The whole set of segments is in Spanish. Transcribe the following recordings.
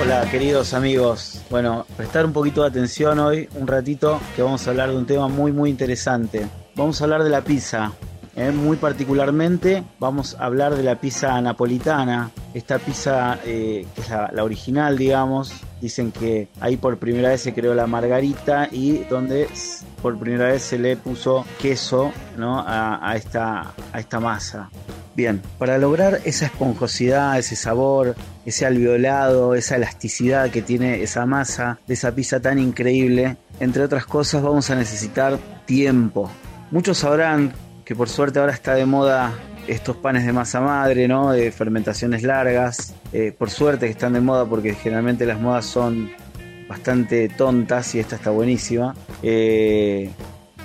Hola queridos amigos, bueno, prestar un poquito de atención hoy, un ratito, que vamos a hablar de un tema muy muy interesante. Vamos a hablar de la pizza, ¿eh? muy particularmente vamos a hablar de la pizza napolitana, esta pizza eh, que es la, original, digamos. Dicen que ahí por primera vez se creó la margarita y donde por primera vez se le puso queso ¿no? a, esta, a esta masa. Bien, para lograr esa esponjosidad, ese sabor, ese alveolado, esa elasticidad que tiene esa masa de esa pizza tan increíble, entre otras cosas vamos a necesitar tiempo. Muchos sabrán que por suerte ahora está de moda estos panes de masa madre, ¿no? De fermentaciones largas. Eh, por suerte que están de moda porque generalmente las modas son bastante tontas y esta está buenísima. Eh,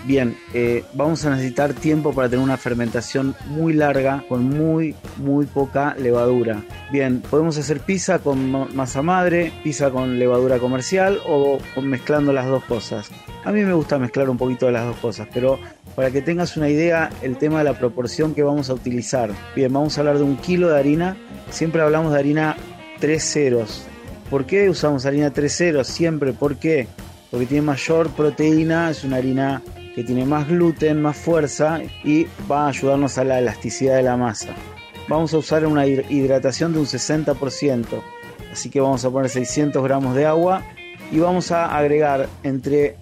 bien, eh, vamos a necesitar tiempo para tener una fermentación muy larga con muy, muy poca levadura. Bien, podemos hacer pizza con masa madre, pizza con levadura comercial o mezclando las dos cosas. A mí me gusta mezclar un poquito de las dos cosas, pero para que tengas una idea el tema de la proporción que vamos a utilizar. Bien, vamos a hablar de un kilo de harina. Siempre hablamos de harina 3 ceros. ¿Por qué usamos harina 3 ceros? Siempre, ¿por qué? Porque tiene mayor proteína, es una harina que tiene más gluten, más fuerza y va a ayudarnos a la elasticidad de la masa. Vamos a usar una hidratación de un 60%, así que vamos a poner 600 gramos de agua y vamos a agregar entre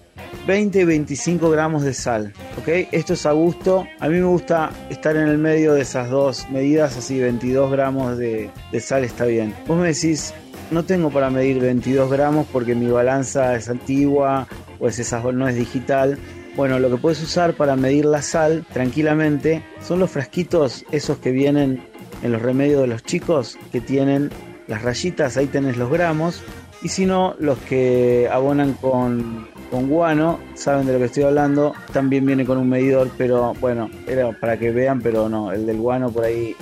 20 y 25 gramos de sal. ¿ok? Esto es a gusto. A mí me gusta estar en el medio de esas dos medidas, así 22 gramos de, sal está bien. Vos me decís, no tengo para medir 22 gramos porque mi balanza es antigua o es esa, no es digital. Bueno, lo que puedes usar para medir la sal tranquilamente son los frasquitos esos que vienen en los remedios de los chicos que tienen las rayitas, ahí tenés los gramos. Y si no, los que abonan con con guano, saben de lo que estoy hablando, también viene con un medidor, pero bueno, era para que vean, pero no, el del guano por ahí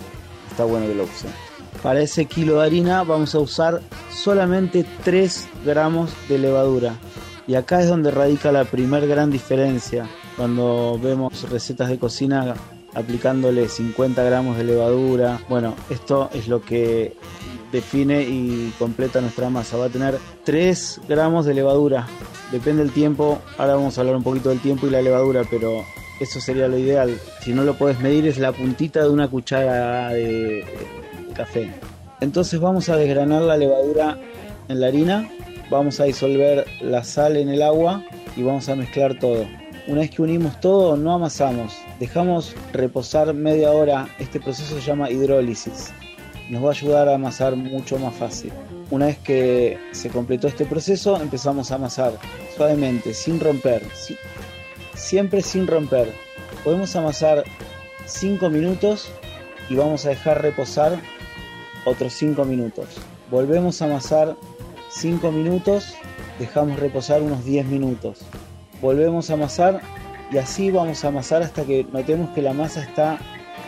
está bueno que lo usen. Para ese kilo de harina vamos a usar solamente 3 gramos de levadura. Y acá es donde radica la primer gran diferencia cuando vemos recetas de cocina aplicándole 50 gramos de levadura. Bueno, esto es lo que define y completa nuestra masa. Va a tener 3 gramos de levadura. Depende del tiempo. Ahora vamos a hablar un poquito del tiempo y la levadura, pero eso sería lo ideal. Si no lo puedes medir es la puntita de una cuchara de, café. Entonces vamos a desgranar la levadura en la harina. Vamos a disolver la sal en el agua y vamos a mezclar todo. Una vez que unimos todo, no amasamos. Dejamos reposar media hora. Este proceso se llama hidrólisis nos va a ayudar a amasar mucho más fácil. Una vez que se completó este proceso, empezamos a amasar suavemente, sin romper, siempre sin romper. Podemos amasar 5 minutos y vamos a dejar reposar otros 5 minutos. Volvemos a amasar 5 minutos, dejamos reposar unos 10 minutos. Volvemos a amasar y así vamos a amasar hasta que notemos que la masa está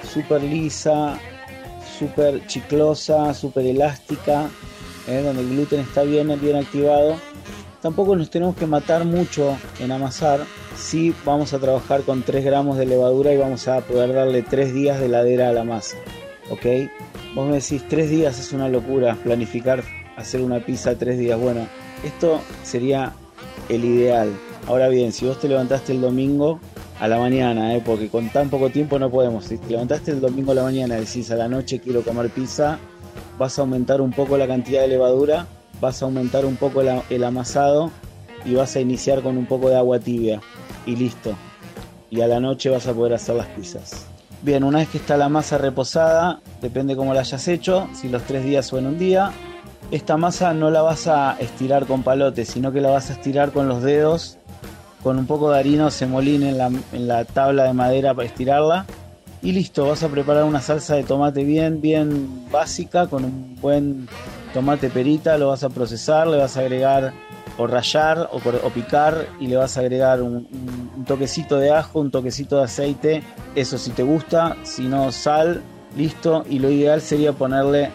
súper lisa, súper chiclosa, súper elástica, ¿eh? donde el gluten está bien, bien activado. Tampoco nos tenemos que matar mucho en amasar. Sí vamos a trabajar con 3 gramos de levadura y vamos a poder darle 3 días de ladera a la masa. ¿Ok? Vos me decís 3 días es una locura planificar hacer una pizza 3 días. Bueno, esto sería el ideal. Ahora bien, si vos te levantaste el domingo a la mañana, ¿eh? porque con tan poco tiempo no podemos. Si te levantaste el domingo a la mañana y decís a la noche quiero comer pizza, vas a aumentar un poco la cantidad de levadura, vas a aumentar un poco el amasado y vas a iniciar con un poco de agua tibia y listo. Y a la noche vas a poder hacer las pizzas. Bien, una vez que está la masa reposada, depende cómo la hayas hecho, si los tres días o en un día, esta masa no la vas a estirar con palotes, sino que la vas a estirar con los dedos con un poco de harina o semolina en la, en la tabla de madera para estirarla. Y listo, vas a preparar una salsa de tomate bien, bien básica, con un buen tomate perita, lo vas a procesar, le vas a agregar o rallar o, picar y le vas a agregar un, un, toquecito de ajo, un toquecito de aceite, eso si te gusta, si no sal, listo. Y lo ideal sería ponerle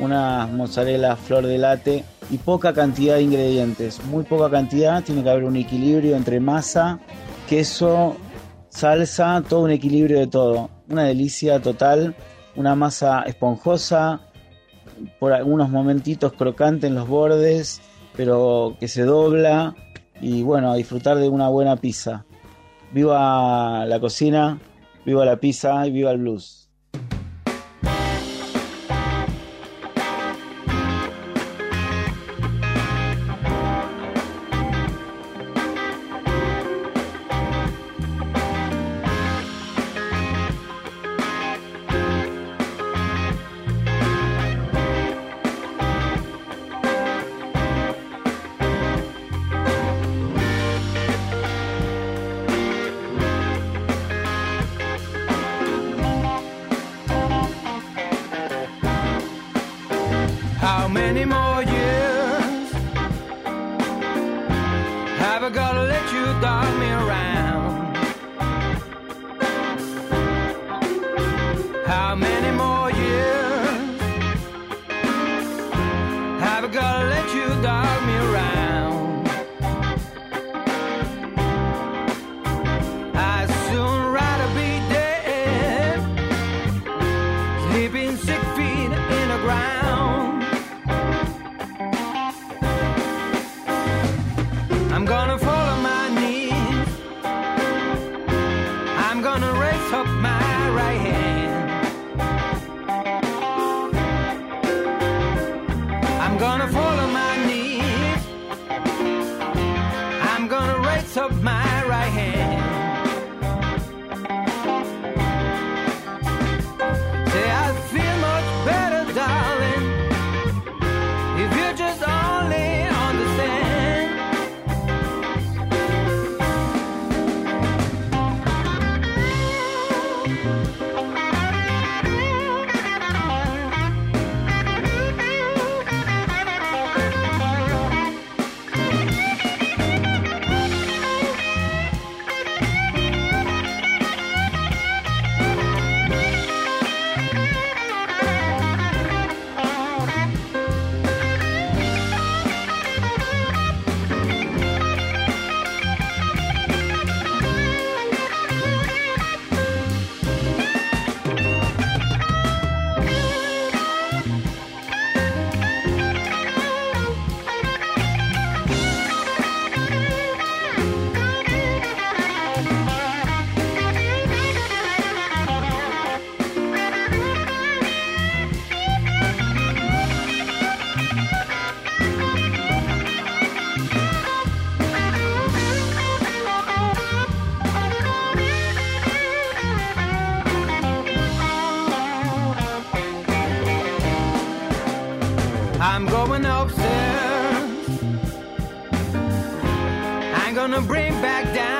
una mozzarella flor de latte y poca cantidad de ingredientes, muy poca cantidad, tiene que haber un equilibrio entre masa, queso, salsa, todo un equilibrio de todo. Una delicia total, una masa esponjosa, por algunos momentitos crocante en los bordes, pero que se dobla y bueno, a disfrutar de una buena pizza. Viva la cocina, viva la pizza y viva el blues. dog me around. of mine. I'm going upstairs. I'm gonna bring back down.